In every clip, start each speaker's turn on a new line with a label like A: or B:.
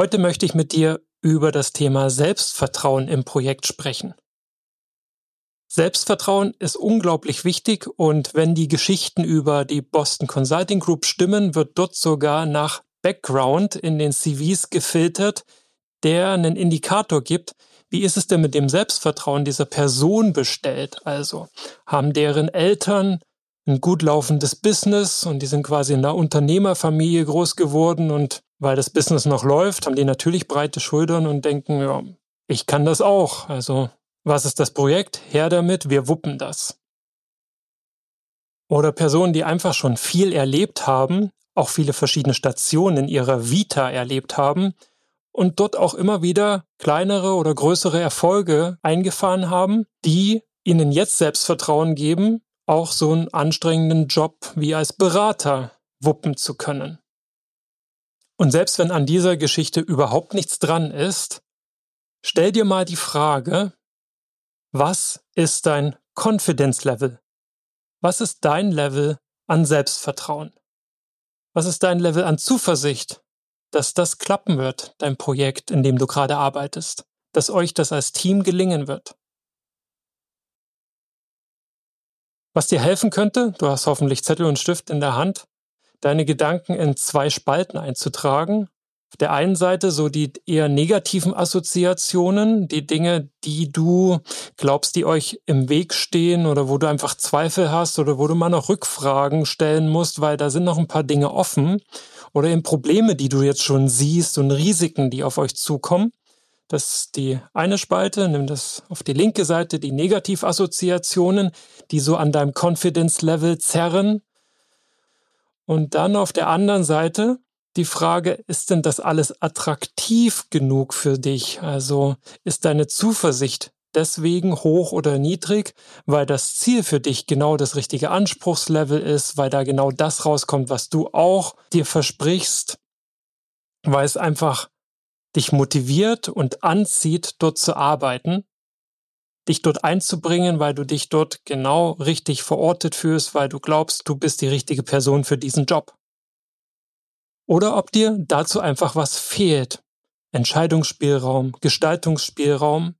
A: Heute möchte ich mit dir über das Thema Selbstvertrauen im Projekt sprechen. Selbstvertrauen ist unglaublich wichtig und wenn die Geschichten über die Boston Consulting Group stimmen, wird dort sogar nach Background in den CVs gefiltert, der einen Indikator gibt, wie ist es denn mit dem Selbstvertrauen dieser Person bestellt? Also haben deren Eltern ein gut laufendes Business und die sind quasi in einer Unternehmerfamilie groß geworden und weil das Business noch läuft, haben die natürlich breite Schultern und denken, ja, ich kann das auch. Also, was ist das Projekt? Her damit, wir wuppen das. Oder Personen, die einfach schon viel erlebt haben, auch viele verschiedene Stationen in ihrer Vita erlebt haben und dort auch immer wieder kleinere oder größere Erfolge eingefahren haben, die ihnen jetzt Selbstvertrauen geben, auch so einen anstrengenden Job wie als Berater wuppen zu können. Und selbst wenn an dieser Geschichte überhaupt nichts dran ist, stell dir mal die Frage, was ist dein Confidence Level? Was ist dein Level an Selbstvertrauen? Was ist dein Level an Zuversicht, dass das klappen wird, dein Projekt, in dem du gerade arbeitest, dass euch das als Team gelingen wird? Was dir helfen könnte, du hast hoffentlich Zettel und Stift in der Hand, deine Gedanken in zwei Spalten einzutragen. Auf der einen Seite so die eher negativen Assoziationen, die Dinge, die du glaubst, die euch im Weg stehen oder wo du einfach Zweifel hast oder wo du mal noch Rückfragen stellen musst, weil da sind noch ein paar Dinge offen oder eben Probleme, die du jetzt schon siehst und Risiken, die auf euch zukommen. Das ist die eine Spalte, nimm das auf die linke Seite, die Negativassoziationen, die so an deinem Confidence Level zerren. Und dann auf der anderen Seite die Frage, ist denn das alles attraktiv genug für dich? Also ist deine Zuversicht deswegen hoch oder niedrig, weil das Ziel für dich genau das richtige Anspruchslevel ist, weil da genau das rauskommt, was du auch dir versprichst, weil es einfach dich motiviert und anzieht, dort zu arbeiten, dich dort einzubringen, weil du dich dort genau richtig verortet fühlst, weil du glaubst, du bist die richtige Person für diesen Job. Oder ob dir dazu einfach was fehlt. Entscheidungsspielraum, Gestaltungsspielraum,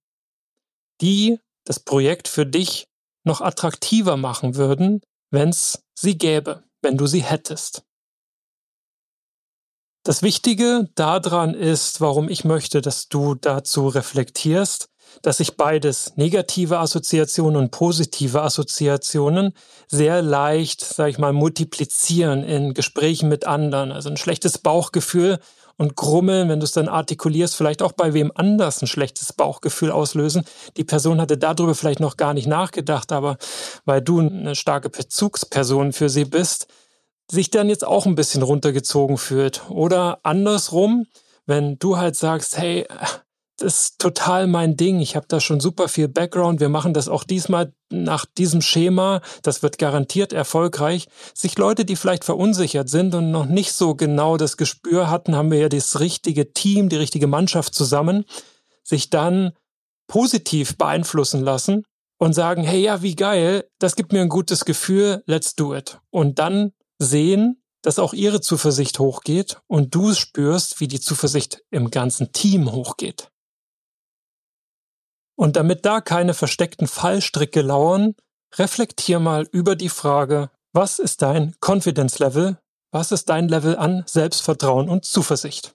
A: die das Projekt für dich noch attraktiver machen würden, wenn es sie gäbe, wenn du sie hättest. Das Wichtige daran ist, warum ich möchte, dass du dazu reflektierst, dass sich beides negative Assoziationen und positive Assoziationen sehr leicht, sage ich mal, multiplizieren in Gesprächen mit anderen. Also ein schlechtes Bauchgefühl und Grummeln, wenn du es dann artikulierst, vielleicht auch bei wem anders ein schlechtes Bauchgefühl auslösen. Die Person hatte darüber vielleicht noch gar nicht nachgedacht, aber weil du eine starke Bezugsperson für sie bist, sich dann jetzt auch ein bisschen runtergezogen fühlt. Oder andersrum, wenn du halt sagst, hey, ist total mein Ding, ich habe da schon super viel Background, wir machen das auch diesmal nach diesem Schema, das wird garantiert erfolgreich. Sich Leute, die vielleicht verunsichert sind und noch nicht so genau das Gespür hatten, haben wir ja das richtige Team, die richtige Mannschaft zusammen, sich dann positiv beeinflussen lassen und sagen, hey ja, wie geil, das gibt mir ein gutes Gefühl, let's do it. Und dann sehen, dass auch ihre Zuversicht hochgeht und du spürst, wie die Zuversicht im ganzen Team hochgeht. Und damit da keine versteckten Fallstricke lauern, reflektier mal über die Frage, was ist dein Confidence Level? Was ist dein Level an Selbstvertrauen und Zuversicht?